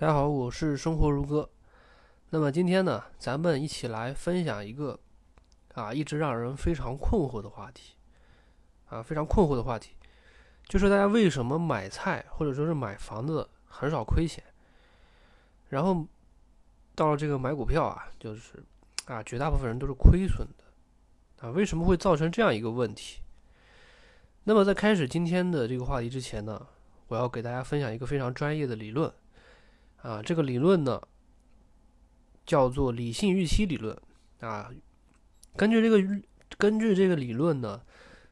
大家好，我是生活如歌。那么今天呢，咱们一起来分享一个啊，一直让人非常困惑的话题啊，非常困惑的话题，就是大家为什么买菜或者说是买房子很少亏钱，然后到了这个买股票啊，就是啊，绝大部分人都是亏损的啊，为什么会造成这样一个问题？那么在开始今天的这个话题之前呢，我要给大家分享一个非常专业的理论。啊，这个理论呢叫做理性预期理论啊。根据这个根据这个理论呢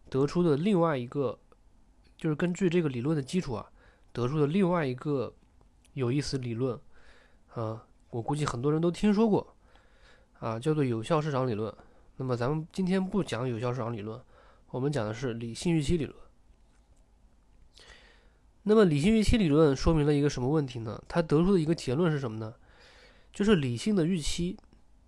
得出的另外一个，就是根据这个理论的基础啊得出的另外一个有意思理论啊，我估计很多人都听说过啊，叫做有效市场理论。那么咱们今天不讲有效市场理论，我们讲的是理性预期理论。那么理性预期理论说明了一个什么问题呢？它得出的一个结论是什么呢？就是理性的预期，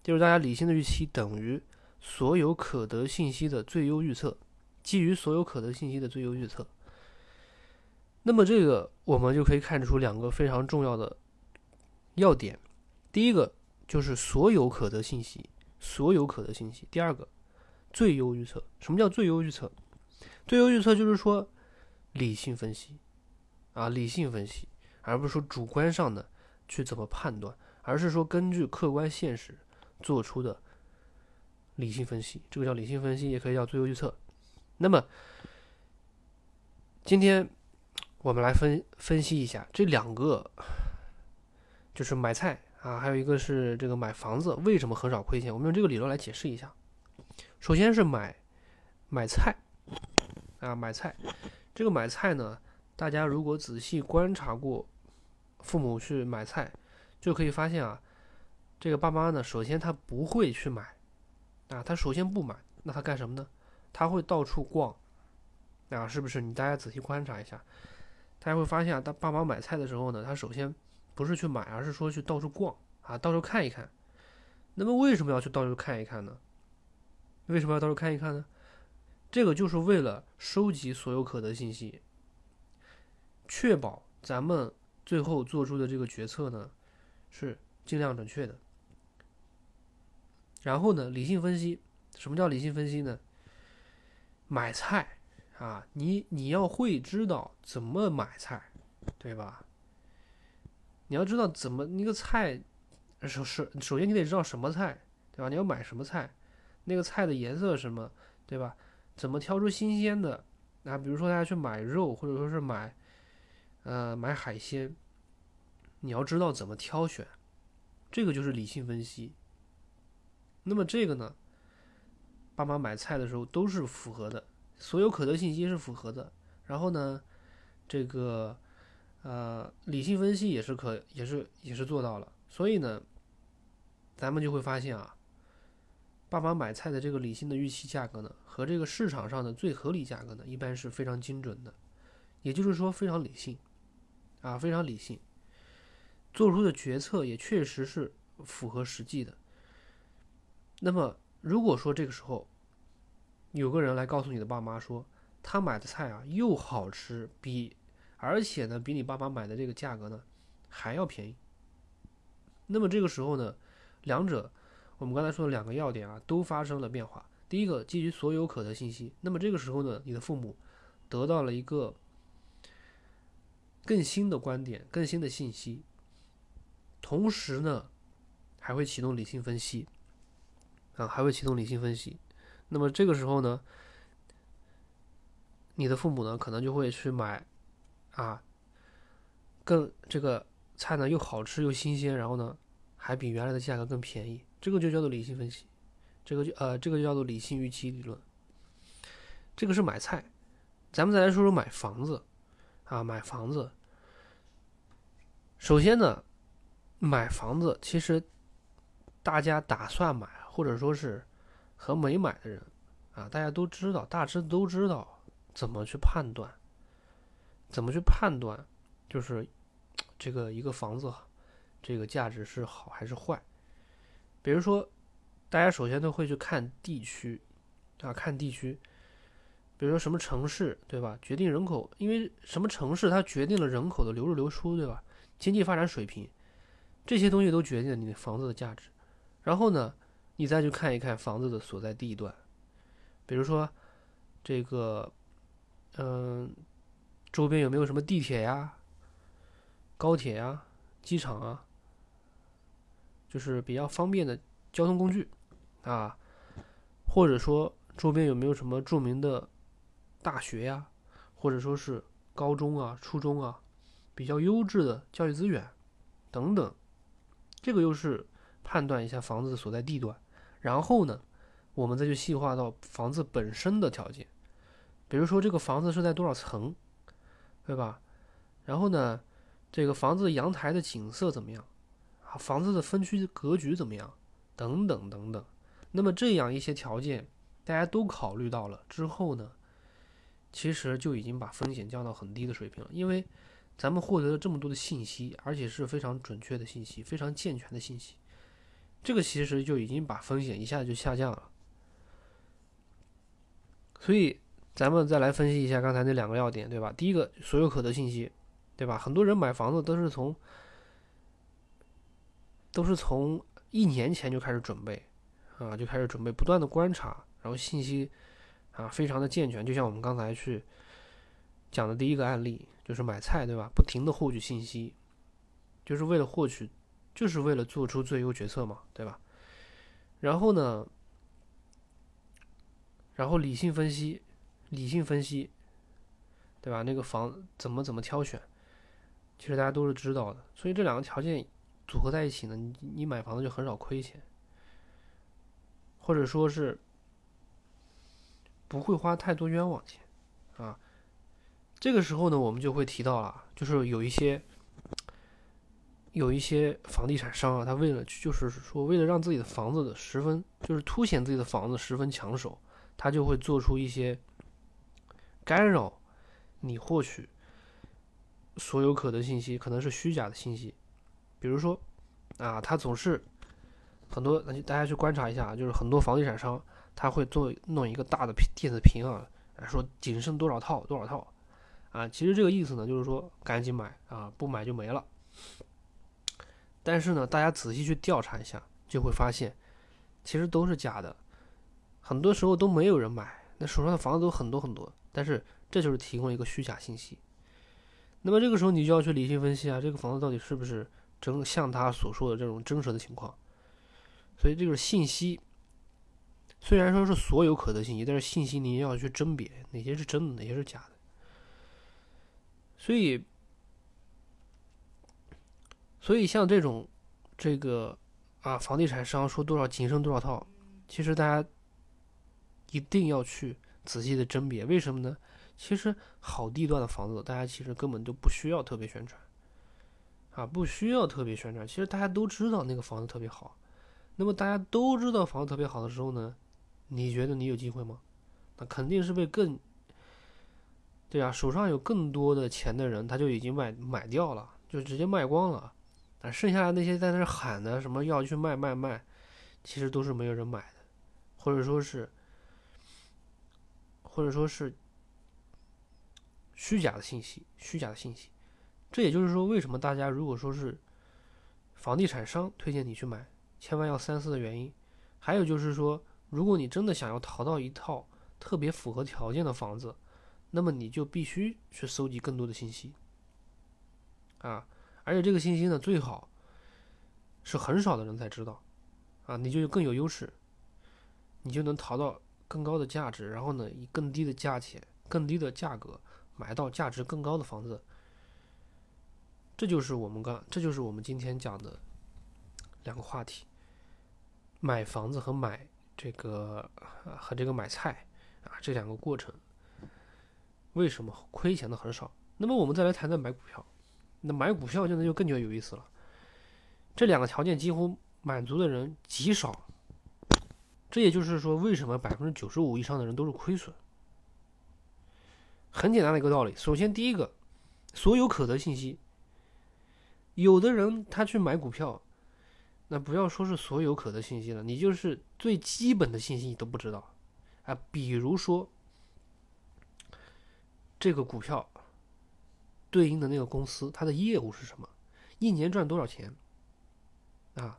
就是大家理性的预期等于所有可得信息的最优预测，基于所有可得信息的最优预测。那么这个我们就可以看出两个非常重要的要点：第一个就是所有可得信息，所有可得信息；第二个最优预测。什么叫最优预测？最优预测就是说理性分析。啊，理性分析，而不是说主观上的去怎么判断，而是说根据客观现实做出的理性分析，这个叫理性分析，也可以叫最优预测。那么，今天我们来分分析一下这两个，就是买菜啊，还有一个是这个买房子，为什么很少亏钱？我们用这个理论来解释一下。首先是买买菜啊，买菜，这个买菜呢。大家如果仔细观察过父母去买菜，就可以发现啊，这个爸妈呢，首先他不会去买啊，他首先不买，那他干什么呢？他会到处逛啊，是不是？你大家仔细观察一下，大家会发现啊，他爸妈买菜的时候呢，他首先不是去买，而是说去到处逛啊，到处看一看。那么为什么要去到处看一看呢？为什么要到处看一看呢？这个就是为了收集所有可得信息。确保咱们最后做出的这个决策呢，是尽量准确的。然后呢，理性分析，什么叫理性分析呢？买菜啊，你你要会知道怎么买菜，对吧？你要知道怎么那个菜，首首首先你得知道什么菜，对吧？你要买什么菜，那个菜的颜色什么，对吧？怎么挑出新鲜的？啊，比如说大家去买肉，或者说是买。呃，买海鲜，你要知道怎么挑选，这个就是理性分析。那么这个呢，爸妈买菜的时候都是符合的，所有可得信息是符合的。然后呢，这个呃理性分析也是可也是也是做到了。所以呢，咱们就会发现啊，爸妈买菜的这个理性的预期价格呢，和这个市场上的最合理价格呢，一般是非常精准的，也就是说非常理性。啊，非常理性，做出的决策也确实是符合实际的。那么，如果说这个时候有个人来告诉你的爸妈说，他买的菜啊又好吃，比而且呢比你爸妈买的这个价格呢还要便宜，那么这个时候呢，两者我们刚才说的两个要点啊都发生了变化。第一个，基于所有可得信息，那么这个时候呢，你的父母得到了一个。更新的观点，更新的信息，同时呢，还会启动理性分析，啊，还会启动理性分析。那么这个时候呢，你的父母呢，可能就会去买，啊，更这个菜呢又好吃又新鲜，然后呢，还比原来的价格更便宜。这个就叫做理性分析，这个就呃，这个就叫做理性预期理论。这个是买菜，咱们再来说说买房子。啊，买房子，首先呢，买房子其实大家打算买，或者说是和没买的人啊，大家都知道，大致都知道怎么去判断，怎么去判断，就是这个一个房子这个价值是好还是坏。比如说，大家首先都会去看地区啊，看地区。比如说什么城市，对吧？决定人口，因为什么城市它决定了人口的流入流出，对吧？经济发展水平，这些东西都决定了你的房子的价值。然后呢，你再去看一看房子的所在地段，比如说这个，嗯，周边有没有什么地铁呀、高铁呀、机场啊，就是比较方便的交通工具啊，或者说周边有没有什么著名的大学呀，或者说是高中啊、初中啊，比较优质的教育资源等等，这个又是。判断一下房子所在地段，然后呢，我们再去细化到房子本身的条件，比如说这个房子是在多少层，对吧？然后呢，这个房子阳台的景色怎么样？啊，房子的分区格局怎么样？等等等等。那么这样一些条件大家都考虑到了之后呢，其实就已经把风险降到很低的水平了，因为咱们获得了这么多的信息，而且是非常准确的信息，非常健全的信息。这个其实就已经把风险一下子就下降了，所以咱们再来分析一下刚才那两个要点，对吧？第一个，所有可得信息，对吧？很多人买房子都是从都是从一年前就开始准备啊，就开始准备，不断的观察，然后信息啊非常的健全，就像我们刚才去讲的第一个案例，就是买菜，对吧？不停的获取信息，就是为了获取。就是为了做出最优决策嘛，对吧？然后呢，然后理性分析，理性分析，对吧？那个房怎么怎么挑选，其实大家都是知道的。所以这两个条件组合在一起呢，你你买房子就很少亏钱，或者说是不会花太多冤枉钱啊。这个时候呢，我们就会提到了，就是有一些。有一些房地产商啊，他为了就是说，为了让自己的房子的十分，就是凸显自己的房子十分抢手，他就会做出一些干扰你获取所有可得信息，可能是虚假的信息。比如说啊，他总是很多，大家去观察一下，就是很多房地产商他会做弄一个大的电子屏啊，说仅剩多少套多少套啊，其实这个意思呢，就是说赶紧买啊，不买就没了。但是呢，大家仔细去调查一下，就会发现，其实都是假的，很多时候都没有人买，那手上的房子都很多很多，但是这就是提供一个虚假信息。那么这个时候你就要去理性分析啊，这个房子到底是不是真像他所说的这种真实的情况？所以这个信息，虽然说是所有可得信息，但是信息你也要去甄别哪些是真的，哪些是假的。所以。所以像这种，这个啊，房地产商说多少仅剩多少套，其实大家一定要去仔细的甄别。为什么呢？其实好地段的房子，大家其实根本就不需要特别宣传，啊，不需要特别宣传。其实大家都知道那个房子特别好。那么大家都知道房子特别好的时候呢，你觉得你有机会吗？那肯定是被更，对啊，手上有更多的钱的人，他就已经买买掉了，就直接卖光了。啊，剩下的那些在那喊的什么要去卖卖卖，其实都是没有人买的，或者说是，或者说是虚假的信息，虚假的信息。这也就是说，为什么大家如果说是房地产商推荐你去买，千万要三思的原因。还有就是说，如果你真的想要淘到一套特别符合条件的房子，那么你就必须去搜集更多的信息，啊。而且这个信息呢，最好是很少的人才知道，啊，你就更有优势，你就能淘到更高的价值，然后呢，以更低的价钱、更低的价格买到价值更高的房子。这就是我们刚，这就是我们今天讲的两个话题：买房子和买这个和这个买菜啊，这两个过程为什么亏钱的很少？那么我们再来谈谈买股票。那买股票现在就更加有意思了，这两个条件几乎满足的人极少，这也就是说，为什么百分之九十五以上的人都是亏损？很简单的一个道理，首先第一个，所有可得信息，有的人他去买股票，那不要说是所有可得信息了，你就是最基本的信息你都不知道啊，比如说这个股票。对应的那个公司，它的业务是什么？一年赚多少钱？啊，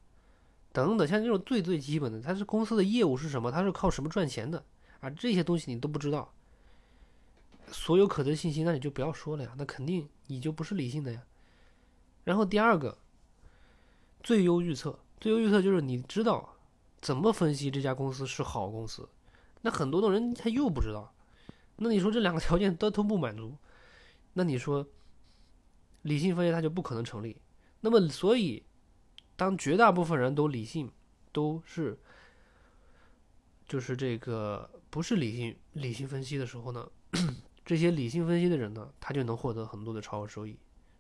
等等，像这种最最基本的，它是公司的业务是什么，它是靠什么赚钱的啊？这些东西你都不知道，所有可得信息那你就不要说了呀，那肯定你就不是理性的呀。然后第二个，最优预测，最优预测就是你知道怎么分析这家公司是好公司，那很多的人他又不知道，那你说这两个条件 都都不满足，那你说理性分析它就不可能成立。那么所以，当绝大部分人都理性，都是就是这个不是理性理性分析的时候呢，这些理性分析的人呢，他就能获得很多的超额收益。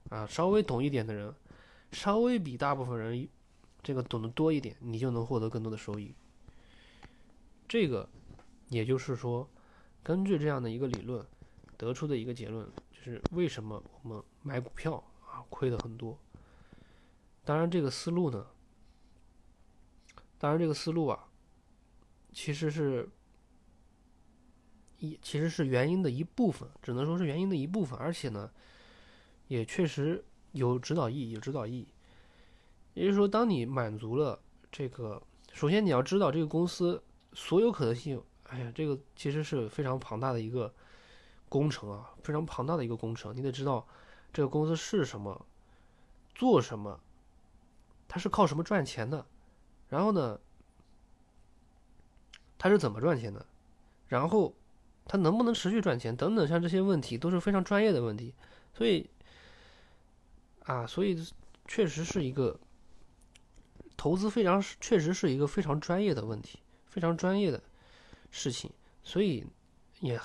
啊，稍微懂一点的人，稍微比大部分人这个懂得多一点，你就能获得更多的收益。这个，也就是说，根据这样的一个理论得出的一个结论，就是为什么我们买股票啊亏的很多。当然，这个思路呢，当然这个思路啊，其实是一其实是原因的一部分，只能说是原因的一部分，而且呢。也确实有指导意义，有指导意义。也就是说，当你满足了这个，首先你要知道这个公司所有可能性。哎呀，这个其实是非常庞大的一个工程啊，非常庞大的一个工程。你得知道这个公司是什么，做什么，它是靠什么赚钱的，然后呢，它是怎么赚钱的，然后它能不能持续赚钱等等，像这些问题都是非常专业的问题，所以。啊，所以确实是一个投资非常确实是一个非常专业的问题，非常专业的事情，所以也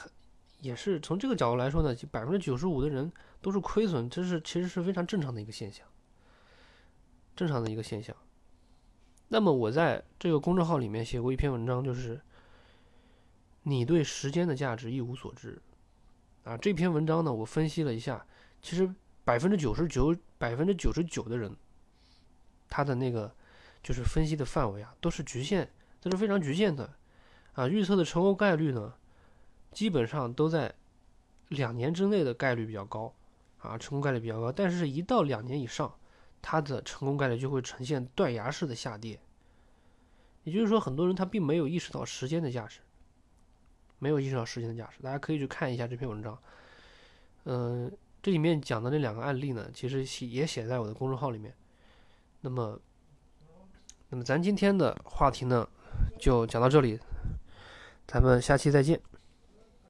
也是从这个角度来说呢，百分之九十五的人都是亏损，这是其实是非常正常的一个现象，正常的一个现象。那么我在这个公众号里面写过一篇文章，就是你对时间的价值一无所知啊。这篇文章呢，我分析了一下，其实。百分之九十九，百分之九十九的人，他的那个就是分析的范围啊，都是局限，都是非常局限的，啊，预测的成功概率呢，基本上都在两年之内的概率比较高，啊，成功概率比较高，但是，一到两年以上，它的成功概率就会呈现断崖式的下跌。也就是说，很多人他并没有意识到时间的价值，没有意识到时间的价值。大家可以去看一下这篇文章，嗯。这里面讲的那两个案例呢，其实写也写在我的公众号里面。那么，那么咱今天的话题呢，就讲到这里，咱们下期再见。